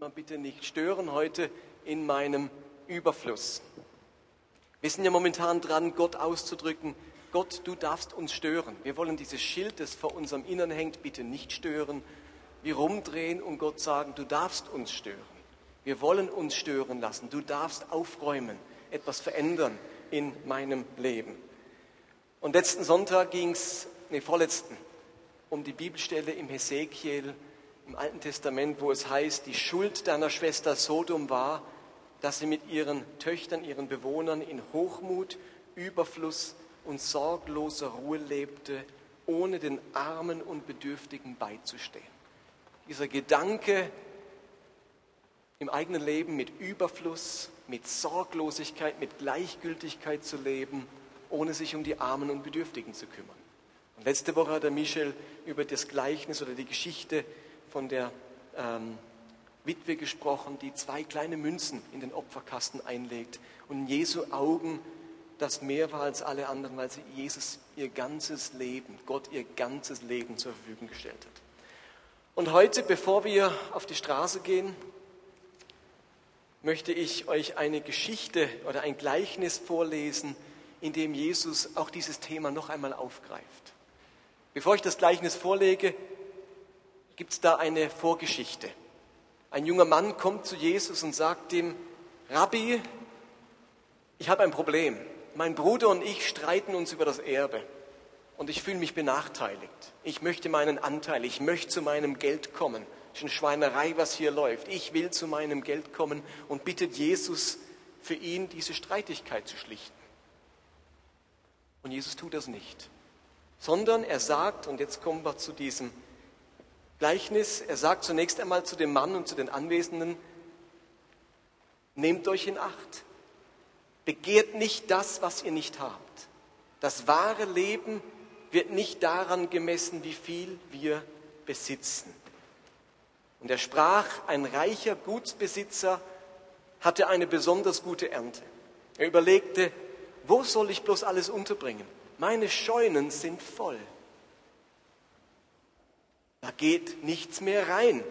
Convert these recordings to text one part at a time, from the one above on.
man bitte nicht stören heute in meinem Überfluss. Wir sind ja momentan dran, Gott auszudrücken, Gott, du darfst uns stören. Wir wollen dieses Schild, das vor unserem Innern hängt, bitte nicht stören. Wir rumdrehen und Gott sagen, du darfst uns stören. Wir wollen uns stören lassen. Du darfst aufräumen, etwas verändern in meinem Leben. Und letzten Sonntag ging es, nee, vorletzten, um die Bibelstelle im Hesekiel im Alten Testament, wo es heißt, die Schuld deiner Schwester Sodom war, dass sie mit ihren Töchtern, ihren Bewohnern in Hochmut, Überfluss und sorgloser Ruhe lebte, ohne den Armen und Bedürftigen beizustehen. Dieser Gedanke, im eigenen Leben mit Überfluss, mit Sorglosigkeit, mit Gleichgültigkeit zu leben, ohne sich um die Armen und Bedürftigen zu kümmern. Und letzte Woche hat der Michel über das Gleichnis oder die Geschichte von der ähm, Witwe gesprochen, die zwei kleine Münzen in den Opferkasten einlegt und in Jesu Augen das mehr war als alle anderen, weil sie Jesus ihr ganzes Leben, Gott ihr ganzes Leben zur Verfügung gestellt hat. Und heute, bevor wir auf die Straße gehen, möchte ich euch eine Geschichte oder ein Gleichnis vorlesen, in dem Jesus auch dieses Thema noch einmal aufgreift. Bevor ich das Gleichnis vorlege, gibt es da eine Vorgeschichte. Ein junger Mann kommt zu Jesus und sagt ihm, Rabbi, ich habe ein Problem. Mein Bruder und ich streiten uns über das Erbe und ich fühle mich benachteiligt. Ich möchte meinen Anteil, ich möchte zu meinem Geld kommen. Es ist eine Schweinerei, was hier läuft. Ich will zu meinem Geld kommen und bittet Jesus für ihn, diese Streitigkeit zu schlichten. Und Jesus tut das nicht, sondern er sagt, und jetzt kommen wir zu diesem Gleichnis, er sagt zunächst einmal zu dem Mann und zu den Anwesenden, nehmt euch in Acht, begehrt nicht das, was ihr nicht habt. Das wahre Leben wird nicht daran gemessen, wie viel wir besitzen. Und er sprach, ein reicher Gutsbesitzer hatte eine besonders gute Ernte. Er überlegte, wo soll ich bloß alles unterbringen? Meine Scheunen sind voll. Da geht nichts mehr rein.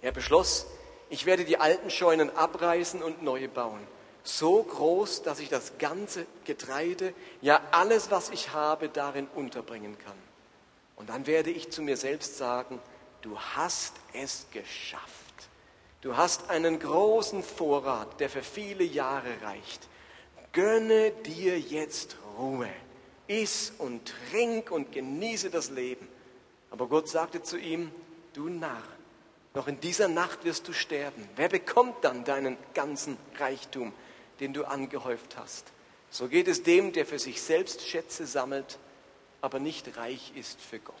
Er beschloss, ich werde die alten Scheunen abreißen und neue bauen. So groß, dass ich das ganze Getreide, ja alles, was ich habe, darin unterbringen kann. Und dann werde ich zu mir selbst sagen, du hast es geschafft. Du hast einen großen Vorrat, der für viele Jahre reicht. Gönne dir jetzt Ruhe. Iss und trink und genieße das Leben. Aber Gott sagte zu ihm, du Narr, noch in dieser Nacht wirst du sterben. Wer bekommt dann deinen ganzen Reichtum, den du angehäuft hast? So geht es dem, der für sich selbst Schätze sammelt, aber nicht reich ist für Gott.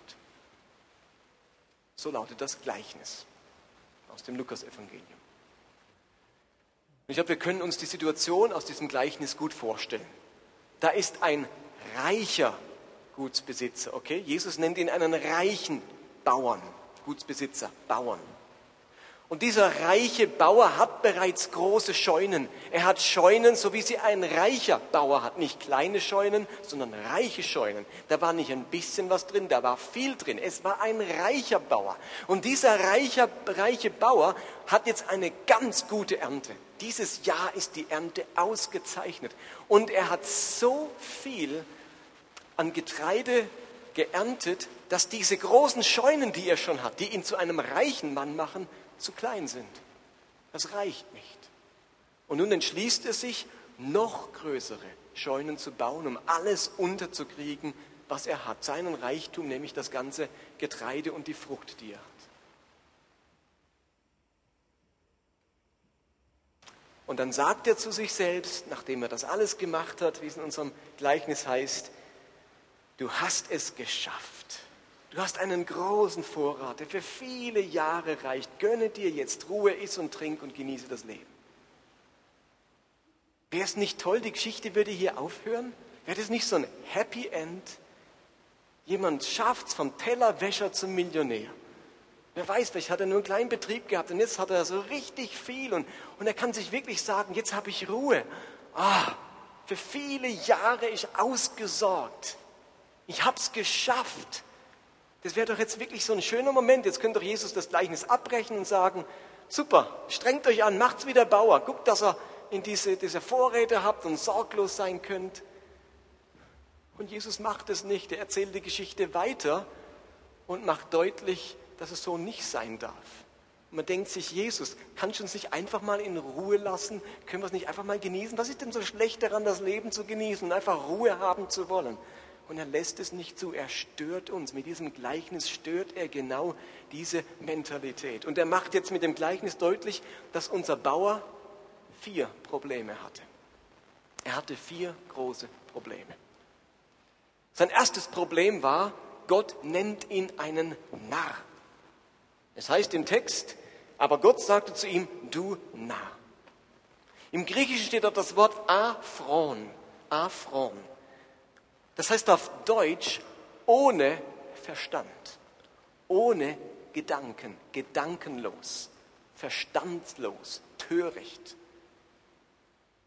So lautet das Gleichnis aus dem Lukasevangelium. Ich glaube, wir können uns die Situation aus diesem Gleichnis gut vorstellen. Da ist ein reicher Gutsbesitzer, okay? Jesus nennt ihn einen reichen Bauern, Gutsbesitzer, Bauern. Und dieser reiche Bauer hat bereits große Scheunen. Er hat Scheunen, so wie sie ein reicher Bauer hat. Nicht kleine Scheunen, sondern reiche Scheunen. Da war nicht ein bisschen was drin, da war viel drin. Es war ein reicher Bauer. Und dieser reicher, reiche Bauer hat jetzt eine ganz gute Ernte. Dieses Jahr ist die Ernte ausgezeichnet. Und er hat so viel an Getreide geerntet, dass diese großen Scheunen, die er schon hat, die ihn zu einem reichen Mann machen, zu klein sind. Das reicht nicht. Und nun entschließt er sich, noch größere Scheunen zu bauen, um alles unterzukriegen, was er hat. Seinen Reichtum, nämlich das ganze Getreide und die Frucht, die er hat. Und dann sagt er zu sich selbst, nachdem er das alles gemacht hat, wie es in unserem Gleichnis heißt, du hast es geschafft. Du hast einen großen Vorrat, der für viele Jahre reicht. Gönne dir jetzt Ruhe, iss und trink und genieße das Leben. Wäre es nicht toll, die Geschichte würde hier aufhören? Wäre das nicht so ein Happy End? Jemand schafft es vom Tellerwäscher zum Millionär. Wer weiß, vielleicht hat er nur einen kleinen Betrieb gehabt und jetzt hat er so richtig viel und, und er kann sich wirklich sagen, jetzt habe ich Ruhe. Ah, für viele Jahre ist ausgesorgt. Ich habe es geschafft. Das wäre doch jetzt wirklich so ein schöner Moment. Jetzt könnte doch Jesus das Gleichnis abbrechen und sagen, super, strengt euch an, macht's wie der Bauer, guckt, dass ihr in diese, diese Vorräte habt und sorglos sein könnt. Und Jesus macht es nicht. Er erzählt die Geschichte weiter und macht deutlich, dass es so nicht sein darf. Und man denkt sich, Jesus, kannst du uns nicht einfach mal in Ruhe lassen? Können wir es nicht einfach mal genießen? Was ist denn so schlecht daran, das Leben zu genießen und einfach Ruhe haben zu wollen? Und er lässt es nicht zu. Er stört uns. Mit diesem Gleichnis stört er genau diese Mentalität. Und er macht jetzt mit dem Gleichnis deutlich, dass unser Bauer vier Probleme hatte. Er hatte vier große Probleme. Sein erstes Problem war, Gott nennt ihn einen Narr. Es heißt im Text, aber Gott sagte zu ihm, du Narr. Im Griechischen steht dort das Wort Aphron. Aphron. Das heißt auf Deutsch ohne Verstand, ohne Gedanken, gedankenlos, verstandlos, töricht.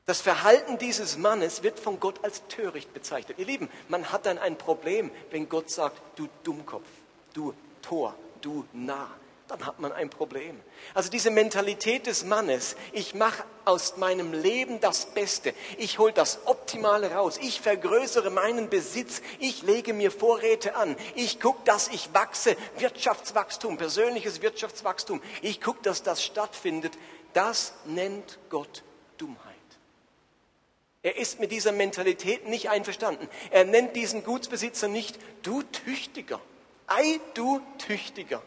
Das Verhalten dieses Mannes wird von Gott als töricht bezeichnet. Ihr Lieben, man hat dann ein Problem, wenn Gott sagt, du Dummkopf, du Tor, du Narr. Dann hat man ein Problem. Also diese Mentalität des Mannes, ich mache aus meinem Leben das Beste, ich hole das Optimale raus, ich vergrößere meinen Besitz, ich lege mir Vorräte an, ich gucke, dass ich wachse, Wirtschaftswachstum, persönliches Wirtschaftswachstum, ich gucke, dass das stattfindet, das nennt Gott Dummheit. Er ist mit dieser Mentalität nicht einverstanden. Er nennt diesen Gutsbesitzer nicht du Tüchtiger. Ei, du Tüchtiger.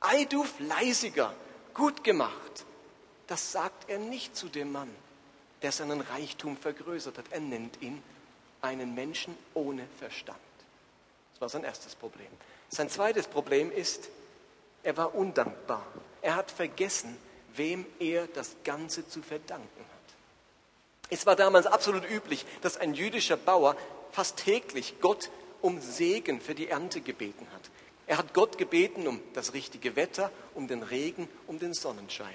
Ei, du Fleißiger. Gut gemacht. Das sagt er nicht zu dem Mann, der seinen Reichtum vergrößert hat. Er nennt ihn einen Menschen ohne Verstand. Das war sein erstes Problem. Sein zweites Problem ist, er war undankbar. Er hat vergessen, wem er das Ganze zu verdanken hat. Es war damals absolut üblich, dass ein jüdischer Bauer fast täglich Gott um Segen für die Ernte gebeten hat. Er hat Gott gebeten um das richtige Wetter, um den Regen, um den Sonnenschein.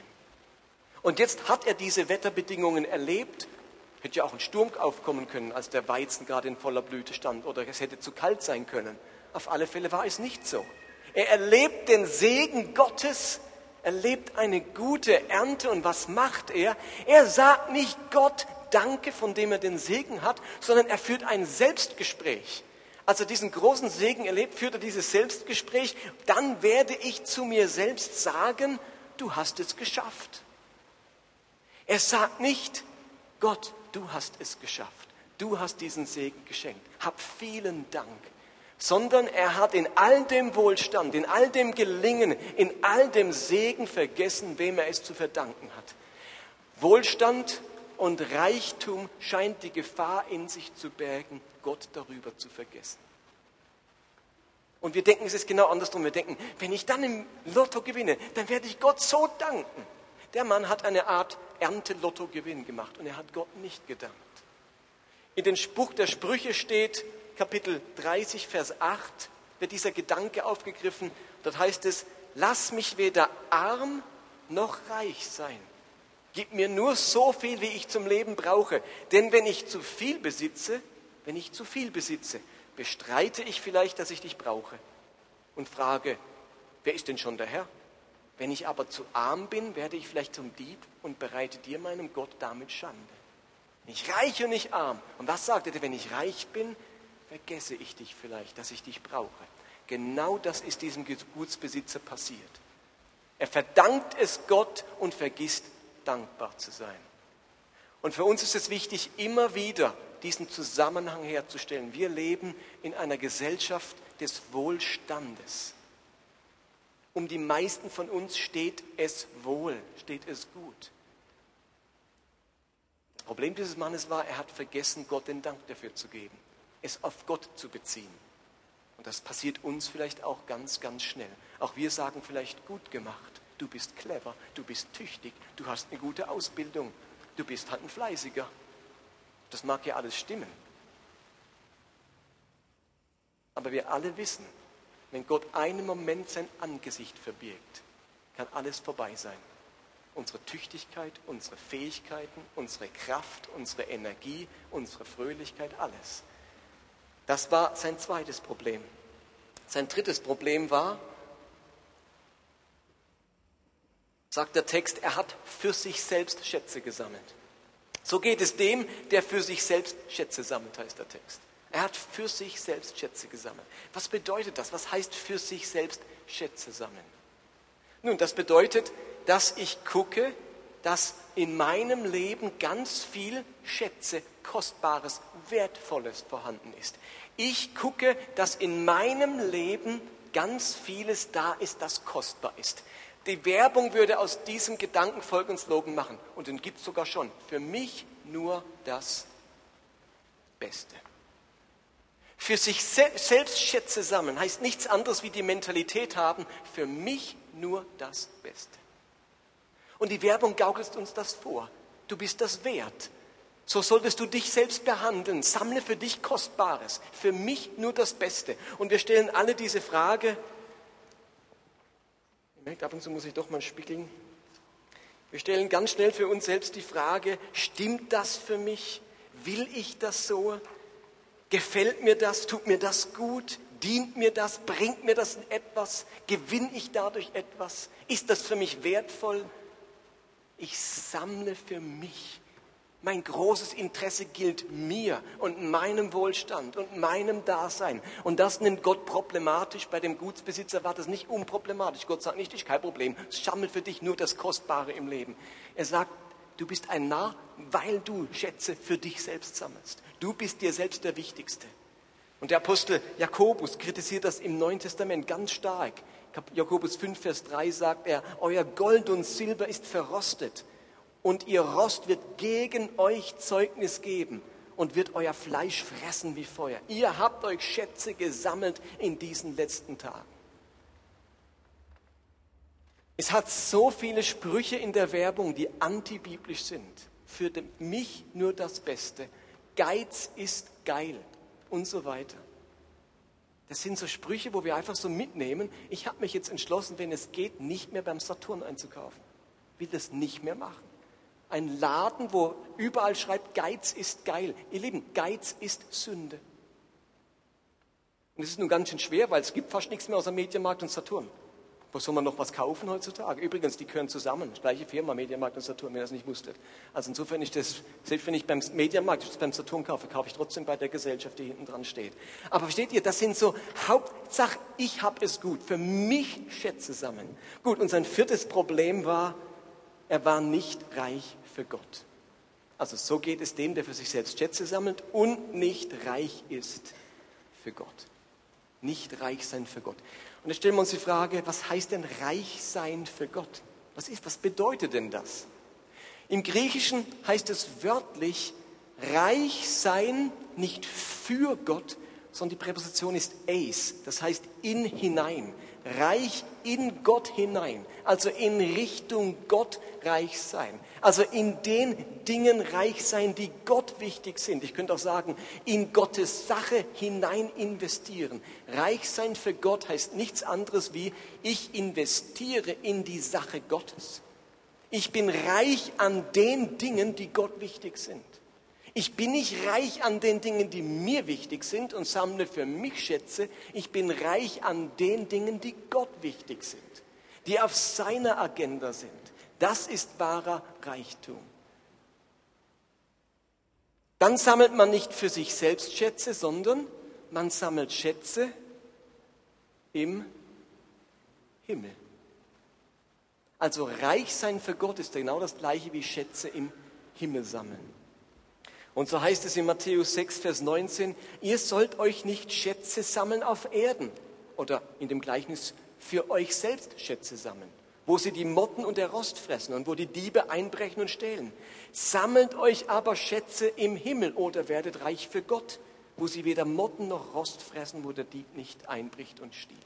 Und jetzt hat er diese Wetterbedingungen erlebt. Hätte ja auch ein Sturm aufkommen können, als der Weizen gerade in voller Blüte stand, oder es hätte zu kalt sein können. Auf alle Fälle war es nicht so. Er erlebt den Segen Gottes, erlebt eine gute Ernte und was macht er? Er sagt nicht, Gott, Danke, von dem er den Segen hat, sondern er führt ein Selbstgespräch. Als er diesen großen Segen erlebt, führt er dieses Selbstgespräch. Dann werde ich zu mir selbst sagen, du hast es geschafft. Er sagt nicht, Gott, du hast es geschafft. Du hast diesen Segen geschenkt. Hab vielen Dank. Sondern er hat in all dem Wohlstand, in all dem Gelingen, in all dem Segen vergessen, wem er es zu verdanken hat. Wohlstand und Reichtum scheint die Gefahr in sich zu bergen, Gott darüber zu vergessen. Und wir denken, es ist genau andersrum. Wir denken, wenn ich dann im Lotto gewinne, dann werde ich Gott so danken. Der Mann hat eine Art Ernte-Lotto-Gewinn gemacht und er hat Gott nicht gedankt. In den Spruch der Sprüche steht, Kapitel 30, Vers 8, wird dieser Gedanke aufgegriffen. Dort heißt es, lass mich weder arm noch reich sein. Gib mir nur so viel, wie ich zum Leben brauche. Denn wenn ich zu viel besitze, wenn ich zu viel besitze, bestreite ich vielleicht, dass ich dich brauche und frage, wer ist denn schon der Herr? Wenn ich aber zu arm bin, werde ich vielleicht zum Dieb und bereite dir, meinem Gott, damit Schande. Nicht reich und nicht arm. Und was sagt er? Wenn ich reich bin, vergesse ich dich vielleicht, dass ich dich brauche. Genau das ist diesem Gutsbesitzer passiert. Er verdankt es Gott und vergisst dankbar zu sein. Und für uns ist es wichtig, immer wieder diesen Zusammenhang herzustellen. Wir leben in einer Gesellschaft des Wohlstandes. Um die meisten von uns steht es wohl, steht es gut. Das Problem dieses Mannes war, er hat vergessen, Gott den Dank dafür zu geben, es auf Gott zu beziehen. Und das passiert uns vielleicht auch ganz, ganz schnell. Auch wir sagen vielleicht gut gemacht du bist clever, du bist tüchtig, du hast eine gute Ausbildung, du bist halt ein Fleißiger. Das mag ja alles stimmen. Aber wir alle wissen, wenn Gott einen Moment sein Angesicht verbirgt, kann alles vorbei sein. Unsere Tüchtigkeit, unsere Fähigkeiten, unsere Kraft, unsere Energie, unsere Fröhlichkeit, alles. Das war sein zweites Problem. Sein drittes Problem war, sagt der Text, er hat für sich selbst Schätze gesammelt. So geht es dem, der für sich selbst Schätze sammelt, heißt der Text. Er hat für sich selbst Schätze gesammelt. Was bedeutet das? Was heißt für sich selbst Schätze sammeln? Nun, das bedeutet, dass ich gucke, dass in meinem Leben ganz viel Schätze, Kostbares, Wertvolles vorhanden ist. Ich gucke, dass in meinem Leben ganz vieles da ist, das kostbar ist. Die Werbung würde aus diesem Gedanken folgenden Slogan machen, und den gibt es sogar schon. Für mich nur das Beste. Für sich selbst Schätze sammeln heißt nichts anderes wie die Mentalität haben, für mich nur das Beste. Und die Werbung gaukelt uns das vor. Du bist das wert. So solltest du dich selbst behandeln. Sammle für dich Kostbares. Für mich nur das Beste. Und wir stellen alle diese Frage. Merkt, ab und zu muss ich doch mal spiegeln. Wir stellen ganz schnell für uns selbst die Frage, stimmt das für mich? Will ich das so? Gefällt mir das? Tut mir das gut? Dient mir das? Bringt mir das etwas? Gewinne ich dadurch etwas? Ist das für mich wertvoll? Ich sammle für mich. Mein großes Interesse gilt mir und meinem Wohlstand und meinem Dasein. Und das nimmt Gott problematisch. Bei dem Gutsbesitzer war das nicht unproblematisch. Gott sagt nicht, ich kein Problem. Sammel für dich nur das Kostbare im Leben. Er sagt, du bist ein Narr, weil du Schätze für dich selbst sammelst. Du bist dir selbst der Wichtigste. Und der Apostel Jakobus kritisiert das im Neuen Testament ganz stark. Jakobus 5, Vers 3 sagt er, euer Gold und Silber ist verrostet und ihr Rost wird gegen euch Zeugnis geben und wird euer Fleisch fressen wie Feuer. Ihr habt euch Schätze gesammelt in diesen letzten Tagen. Es hat so viele Sprüche in der Werbung, die antibiblisch sind. Für mich nur das Beste. Geiz ist geil und so weiter. Das sind so Sprüche, wo wir einfach so mitnehmen. Ich habe mich jetzt entschlossen, wenn es geht, nicht mehr beim Saturn einzukaufen. Will das nicht mehr machen. Ein Laden, wo überall schreibt, Geiz ist geil. Ihr Lieben, Geiz ist Sünde. Und es ist nun ganz schön schwer, weil es gibt fast nichts mehr außer Medienmarkt und Saturn. Wo soll man noch was kaufen heutzutage? Übrigens, die gehören zusammen. Gleiche Firma, Mediamarkt und Saturn, wenn ihr das nicht wusstet. Also insofern ist das, selbst wenn ich beim Mediamarkt, beim Saturn kaufe, kaufe ich trotzdem bei der Gesellschaft, die hinten dran steht. Aber versteht ihr, das sind so Hauptsache, ich habe es gut. Für mich Schätze sammeln. Gut, und sein viertes Problem war, er war nicht reich für Gott. Also so geht es dem, der für sich selbst Schätze sammelt und nicht reich ist für Gott. Nicht reich sein für Gott. Und jetzt stellen wir uns die Frage, was heißt denn reich sein für Gott? Was ist, was bedeutet denn das? Im Griechischen heißt es wörtlich reich sein nicht für Gott, sondern die Präposition ist eis, das heißt in hinein reich in Gott hinein, also in Richtung Gott reich sein, also in den Dingen reich sein, die Gott wichtig sind. Ich könnte auch sagen, in Gottes Sache hinein investieren. Reich sein für Gott heißt nichts anderes wie, ich investiere in die Sache Gottes. Ich bin reich an den Dingen, die Gott wichtig sind. Ich bin nicht reich an den Dingen, die mir wichtig sind und sammle für mich Schätze. Ich bin reich an den Dingen, die Gott wichtig sind, die auf seiner Agenda sind. Das ist wahrer Reichtum. Dann sammelt man nicht für sich selbst Schätze, sondern man sammelt Schätze im Himmel. Also reich sein für Gott ist genau das gleiche wie Schätze im Himmel sammeln. Und so heißt es in Matthäus 6, Vers 19, ihr sollt euch nicht Schätze sammeln auf Erden oder in dem Gleichnis für euch selbst Schätze sammeln, wo sie die Motten und der Rost fressen und wo die Diebe einbrechen und stehlen. Sammelt euch aber Schätze im Himmel oder werdet reich für Gott, wo sie weder Motten noch Rost fressen, wo der Dieb nicht einbricht und stiehlt.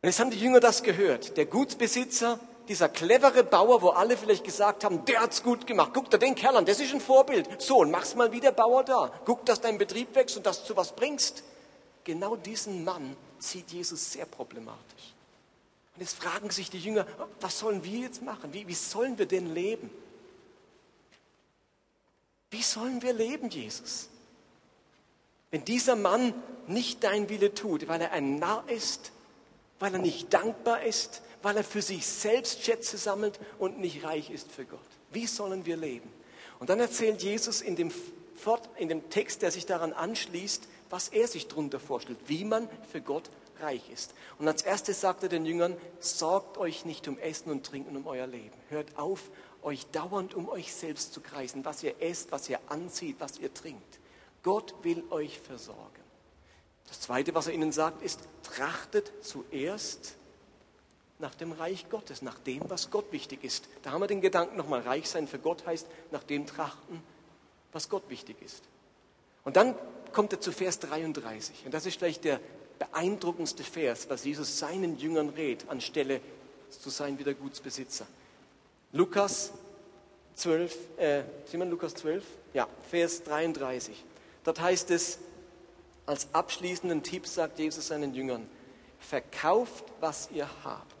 Und jetzt haben die Jünger das gehört. Der Gutsbesitzer dieser clevere Bauer, wo alle vielleicht gesagt haben, der hat's gut gemacht. Guck dir den Kerl an, das ist ein Vorbild. So, und mach's mal wie der Bauer da. Guck, dass dein Betrieb wächst und dass du was bringst. Genau diesen Mann sieht Jesus sehr problematisch. Und jetzt fragen sich die Jünger, was sollen wir jetzt machen? Wie, wie sollen wir denn leben? Wie sollen wir leben, Jesus? Wenn dieser Mann nicht dein Wille tut, weil er ein Narr ist, weil er nicht dankbar ist, weil er für sich selbst Schätze sammelt und nicht reich ist für Gott. Wie sollen wir leben? Und dann erzählt Jesus in dem, in dem Text, der sich daran anschließt, was er sich darunter vorstellt, wie man für Gott reich ist. Und als erstes sagt er den Jüngern, sorgt euch nicht um Essen und Trinken um euer Leben. Hört auf, euch dauernd um euch selbst zu kreisen, was ihr esst, was ihr anzieht, was ihr trinkt. Gott will euch versorgen. Das Zweite, was er ihnen sagt, ist, trachtet zuerst nach dem Reich Gottes, nach dem, was Gott wichtig ist. Da haben wir den Gedanken nochmal, reich sein für Gott heißt, nach dem trachten, was Gott wichtig ist. Und dann kommt er zu Vers 33. Und das ist vielleicht der beeindruckendste Vers, was Jesus seinen Jüngern rät, anstelle zu sein wie der Gutsbesitzer. Lukas 12, äh, sieht man Lukas 12? Ja, Vers 33. Dort heißt es, als abschließenden Tipp sagt Jesus seinen Jüngern, verkauft, was ihr habt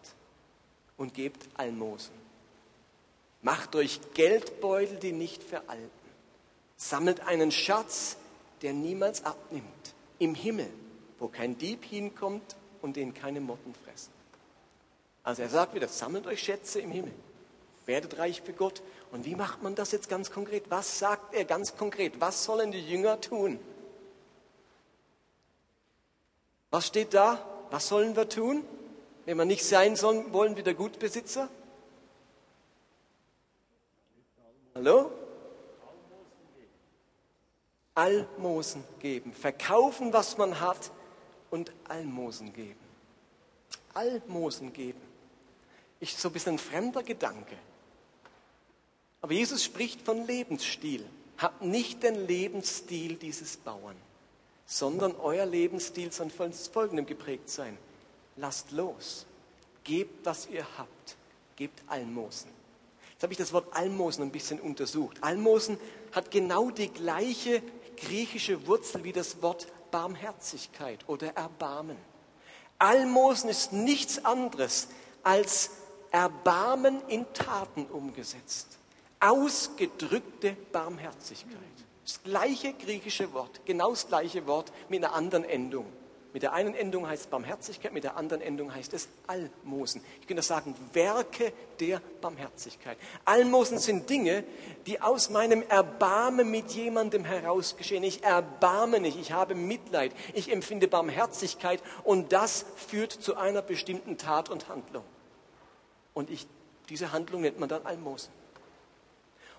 und gebt Almosen. Macht euch Geldbeutel, die nicht veralten. Sammelt einen Schatz, der niemals abnimmt, im Himmel, wo kein Dieb hinkommt und den keine Motten fressen. Also er sagt wieder, sammelt euch Schätze im Himmel, werdet reich für Gott. Und wie macht man das jetzt ganz konkret? Was sagt er ganz konkret? Was sollen die Jünger tun? Was steht da? Was sollen wir tun, wenn wir nicht sein sollen, wollen wie der Gutbesitzer? Hallo? Almosen geben. Verkaufen, was man hat und Almosen geben. Almosen geben. Ist so ein bisschen ein fremder Gedanke. Aber Jesus spricht von Lebensstil. Habt nicht den Lebensstil dieses Bauern, sondern euer Lebensstil soll von folgendem geprägt sein. Lasst los. Gebt, was ihr habt. Gebt Almosen. Jetzt habe ich das Wort Almosen ein bisschen untersucht. Almosen hat genau die gleiche griechische Wurzel wie das Wort Barmherzigkeit oder Erbarmen. Almosen ist nichts anderes als Erbarmen in Taten umgesetzt. Ausgedrückte Barmherzigkeit. Das gleiche griechische Wort, genau das gleiche Wort mit einer anderen Endung. Mit der einen Endung heißt es Barmherzigkeit, mit der anderen Endung heißt es Almosen. Ich könnte sagen, Werke der Barmherzigkeit. Almosen sind Dinge, die aus meinem Erbarmen mit jemandem heraus geschehen. Ich erbarme nicht, ich habe Mitleid, ich empfinde Barmherzigkeit und das führt zu einer bestimmten Tat und Handlung. Und ich, diese Handlung nennt man dann Almosen.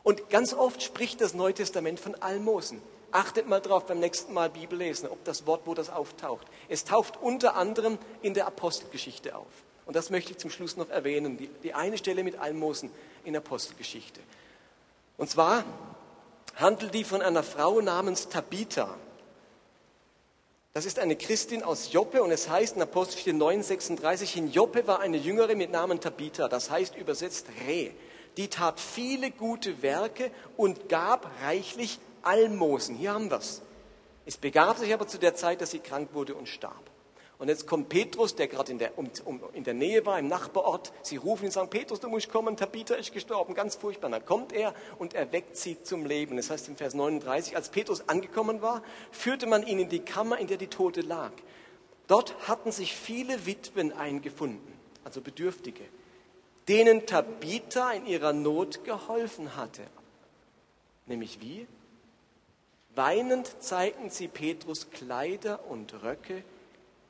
Und ganz oft spricht das Neue Testament von Almosen. Achtet mal drauf beim nächsten Mal Bibel lesen, ob das Wort, wo das auftaucht. Es taucht unter anderem in der Apostelgeschichte auf. Und das möchte ich zum Schluss noch erwähnen. Die, die eine Stelle mit Almosen in der Apostelgeschichte. Und zwar handelt die von einer Frau namens Tabitha. Das ist eine Christin aus Joppe und es heißt in Apostelgeschichte 9,36, in Joppe war eine Jüngere mit Namen Tabitha, das heißt übersetzt Reh. Die tat viele gute Werke und gab reichlich Almosen. Hier haben wir es. Es begab sich aber zu der Zeit, dass sie krank wurde und starb. Und jetzt kommt Petrus, der gerade in der, um, um, in der Nähe war, im Nachbarort. Sie rufen ihn und sagen, Petrus, du musst kommen, Tabitha ist gestorben, ganz furchtbar. Dann kommt er und erweckt sie zum Leben. Das heißt in Vers 39, als Petrus angekommen war, führte man ihn in die Kammer, in der die Tote lag. Dort hatten sich viele Witwen eingefunden, also Bedürftige, denen Tabitha in ihrer Not geholfen hatte. Nämlich wie? Weinend zeigten sie Petrus Kleider und Röcke,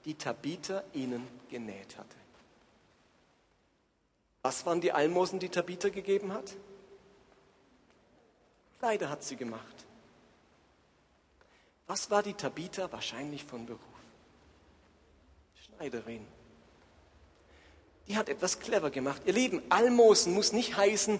die Tabitha ihnen genäht hatte. Was waren die Almosen, die Tabitha gegeben hat? Kleider hat sie gemacht. Was war die Tabitha wahrscheinlich von Beruf? Schneiderin. Die hat etwas clever gemacht. Ihr Lieben, Almosen muss nicht heißen,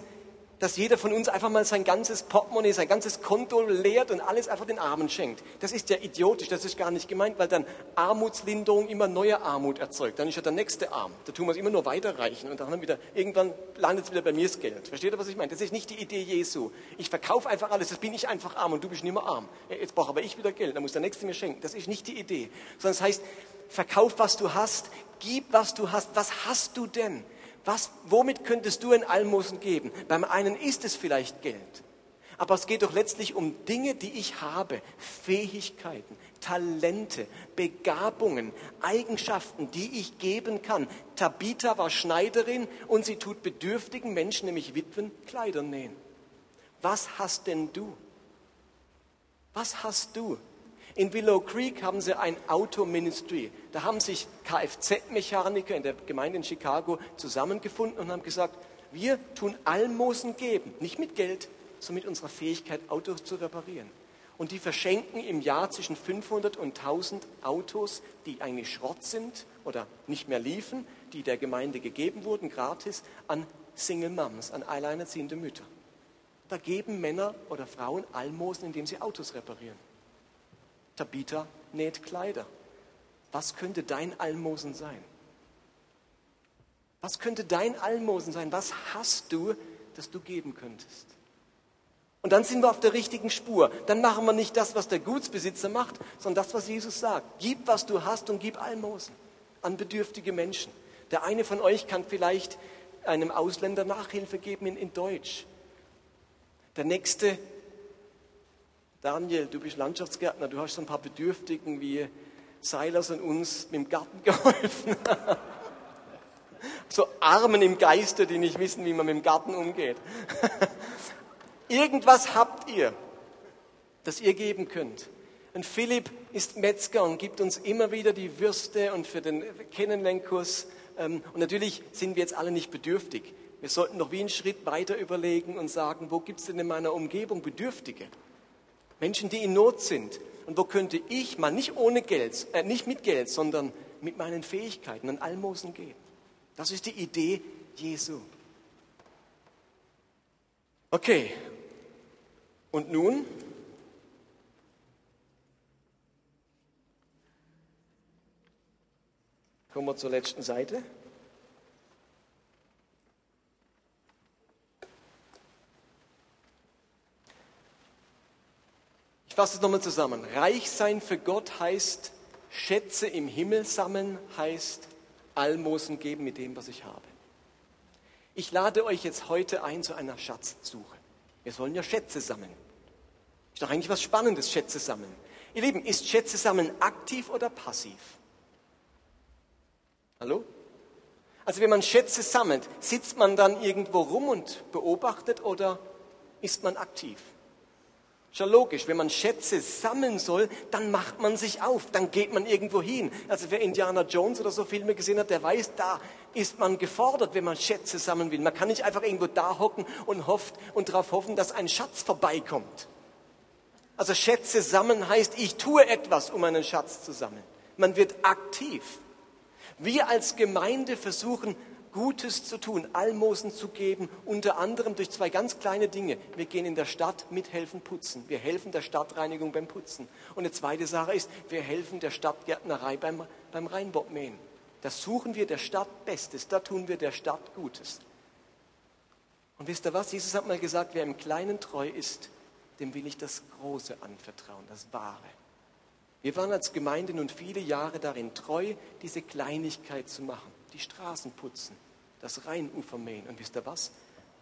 dass jeder von uns einfach mal sein ganzes Portemonnaie, sein ganzes Konto leert und alles einfach den Armen schenkt. Das ist ja idiotisch, das ist gar nicht gemeint, weil dann Armutslinderung immer neue Armut erzeugt. Dann ist ja der nächste arm. Da tun wir es immer nur weiterreichen und dann wieder, irgendwann landet es wieder bei mir das Geld. Versteht ihr, was ich meine? Das ist nicht die Idee Jesu. Ich verkaufe einfach alles, das bin ich einfach arm und du bist nicht mehr arm. Jetzt brauche aber ich wieder Geld, dann muss der Nächste mir schenken. Das ist nicht die Idee. Sondern es das heißt, verkauf, was du hast, gib, was du hast. Was hast du denn? Was, womit könntest du ein Almosen geben? Beim einen ist es vielleicht Geld. Aber es geht doch letztlich um Dinge, die ich habe, Fähigkeiten, Talente, Begabungen, Eigenschaften, die ich geben kann. Tabitha war Schneiderin und sie tut bedürftigen Menschen, nämlich Witwen, Kleider nähen. Was hast denn du? Was hast du? In Willow Creek haben sie ein Auto-Ministry. Da haben sich Kfz-Mechaniker in der Gemeinde in Chicago zusammengefunden und haben gesagt, wir tun Almosen geben, nicht mit Geld, sondern mit unserer Fähigkeit, Autos zu reparieren. Und die verschenken im Jahr zwischen 500 und 1000 Autos, die eigentlich Schrott sind oder nicht mehr liefen, die der Gemeinde gegeben wurden, gratis, an Single Moms, an alleinerziehende Mütter. Da geben Männer oder Frauen Almosen, indem sie Autos reparieren. Tabitha näht Kleider. Was könnte dein Almosen sein? Was könnte dein Almosen sein? Was hast du, das du geben könntest? Und dann sind wir auf der richtigen Spur. Dann machen wir nicht das, was der Gutsbesitzer macht, sondern das, was Jesus sagt. Gib, was du hast und gib Almosen an bedürftige Menschen. Der eine von euch kann vielleicht einem Ausländer Nachhilfe geben in, in Deutsch. Der nächste, Daniel, du bist Landschaftsgärtner, du hast so ein paar Bedürftigen wie Seilers und uns mit dem Garten geholfen. so Armen im Geiste, die nicht wissen, wie man mit dem Garten umgeht. Irgendwas habt ihr, das ihr geben könnt. Und Philipp ist Metzger und gibt uns immer wieder die Würste und für den Kennenlernkurs. Ähm, und natürlich sind wir jetzt alle nicht bedürftig. Wir sollten noch wie einen Schritt weiter überlegen und sagen, wo gibt es denn in meiner Umgebung Bedürftige? Menschen, die in Not sind. Und wo könnte ich mal nicht ohne Geld, äh, nicht mit Geld, sondern mit meinen Fähigkeiten an Almosen geben? Das ist die Idee Jesu. Okay. Und nun? Kommen wir zur letzten Seite. Fasse es nochmal zusammen. Reich sein für Gott heißt Schätze im Himmel sammeln, heißt Almosen geben mit dem, was ich habe. Ich lade euch jetzt heute ein zu einer Schatzsuche. Wir sollen ja Schätze sammeln. Ist doch eigentlich was Spannendes, Schätze sammeln. Ihr Lieben, ist Schätze sammeln aktiv oder passiv? Hallo? Also wenn man Schätze sammelt, sitzt man dann irgendwo rum und beobachtet oder ist man aktiv? Schon logisch, wenn man Schätze sammeln soll, dann macht man sich auf, dann geht man irgendwo hin. Also wer Indiana Jones oder so Filme gesehen hat, der weiß, da ist man gefordert, wenn man Schätze sammeln will. Man kann nicht einfach irgendwo da hocken und hofft und darauf hoffen, dass ein Schatz vorbeikommt. Also Schätze sammeln heißt, ich tue etwas, um einen Schatz zu sammeln. Man wird aktiv. Wir als Gemeinde versuchen Gutes zu tun, Almosen zu geben, unter anderem durch zwei ganz kleine Dinge. Wir gehen in der Stadt mithelfen putzen. Wir helfen der Stadtreinigung beim Putzen. Und eine zweite Sache ist, wir helfen der Stadtgärtnerei beim, beim Rheinbockmähen. Da suchen wir der Stadt Bestes, da tun wir der Stadt Gutes. Und wisst ihr was? Jesus hat mal gesagt, wer im Kleinen treu ist, dem will ich das Große anvertrauen, das Wahre. Wir waren als Gemeinde nun viele Jahre darin treu, diese Kleinigkeit zu machen die Straßen putzen, das Rheinufer mähen. Und wisst ihr was?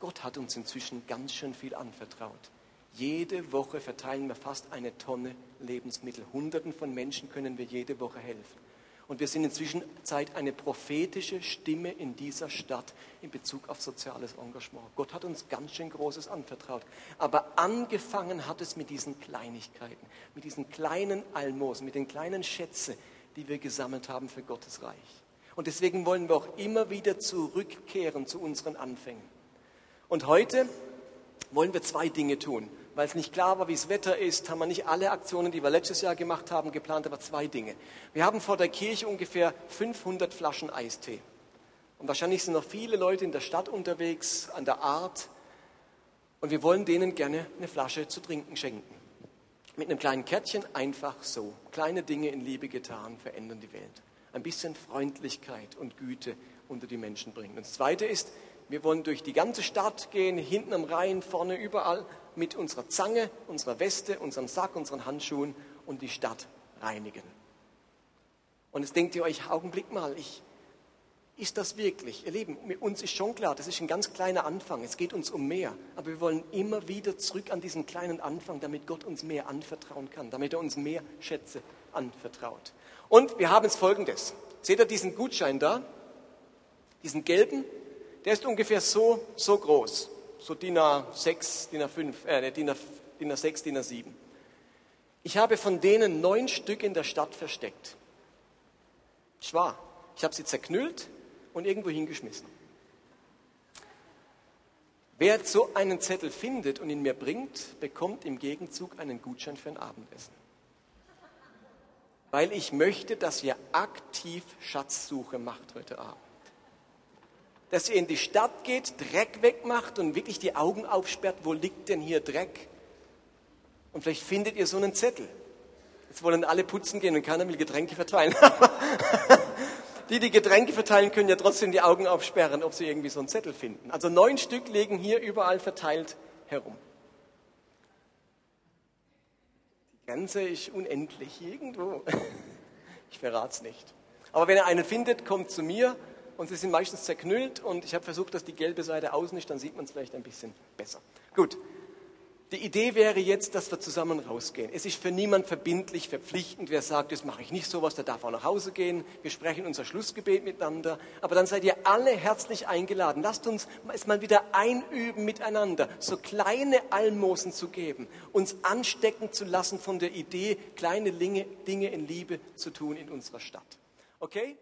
Gott hat uns inzwischen ganz schön viel anvertraut. Jede Woche verteilen wir fast eine Tonne Lebensmittel. Hunderten von Menschen können wir jede Woche helfen. Und wir sind inzwischen Zeit eine prophetische Stimme in dieser Stadt in Bezug auf soziales Engagement. Gott hat uns ganz schön Großes anvertraut. Aber angefangen hat es mit diesen Kleinigkeiten, mit diesen kleinen Almosen, mit den kleinen Schätzen, die wir gesammelt haben für Gottes Reich. Und deswegen wollen wir auch immer wieder zurückkehren zu unseren Anfängen. Und heute wollen wir zwei Dinge tun. Weil es nicht klar war, wie das Wetter ist, haben wir nicht alle Aktionen, die wir letztes Jahr gemacht haben, geplant, aber zwei Dinge. Wir haben vor der Kirche ungefähr 500 Flaschen Eistee. Und wahrscheinlich sind noch viele Leute in der Stadt unterwegs, an der Art. Und wir wollen denen gerne eine Flasche zu trinken schenken. Mit einem kleinen Kärtchen einfach so. Kleine Dinge in Liebe getan verändern die Welt ein bisschen Freundlichkeit und Güte unter die Menschen bringen. Und das Zweite ist, wir wollen durch die ganze Stadt gehen, hinten am Rhein, vorne überall, mit unserer Zange, unserer Weste, unserem Sack, unseren Handschuhen und die Stadt reinigen. Und jetzt denkt ihr euch, Augenblick mal, ich, Ist das wirklich? Ihr Lieben, uns ist schon klar, das ist ein ganz kleiner Anfang. Es geht uns um mehr. Aber wir wollen immer wieder zurück an diesen kleinen Anfang, damit Gott uns mehr anvertrauen kann, damit er uns mehr Schätze anvertraut. Und wir haben es folgendes. Seht ihr diesen Gutschein da? Diesen gelben? Der ist ungefähr so, so groß. So DIN A6, DIN A5, äh, DIN, A, DIN A6, DIN A7. Ich habe von denen neun Stück in der Stadt versteckt. Ich war. Ich habe sie zerknüllt und irgendwo hingeschmissen. Wer so einen Zettel findet und ihn mir bringt, bekommt im Gegenzug einen Gutschein für ein Abendessen. Weil ich möchte, dass ihr aktiv Schatzsuche macht heute Abend. Dass ihr in die Stadt geht, Dreck wegmacht und wirklich die Augen aufsperrt, wo liegt denn hier Dreck? Und vielleicht findet ihr so einen Zettel. Jetzt wollen alle putzen gehen und keiner will Getränke verteilen. die, die Getränke verteilen, können ja trotzdem die Augen aufsperren, ob sie irgendwie so einen Zettel finden. Also neun Stück liegen hier überall verteilt herum. Grenze ist unendlich irgendwo. Ich verrate es nicht. Aber wenn ihr einen findet, kommt zu mir und sie sind meistens zerknüllt und ich habe versucht, dass die gelbe Seite außen ist, dann sieht man es vielleicht ein bisschen besser. Gut, die Idee wäre jetzt, dass wir zusammen rausgehen. Es ist für niemand verbindlich, verpflichtend. Wer sagt, das mache ich nicht sowas, der darf auch nach Hause gehen. Wir sprechen unser Schlussgebet miteinander. Aber dann seid ihr alle herzlich eingeladen. Lasst uns es mal wieder einüben miteinander, so kleine Almosen zu geben, uns anstecken zu lassen von der Idee, kleine Dinge in Liebe zu tun in unserer Stadt. Okay?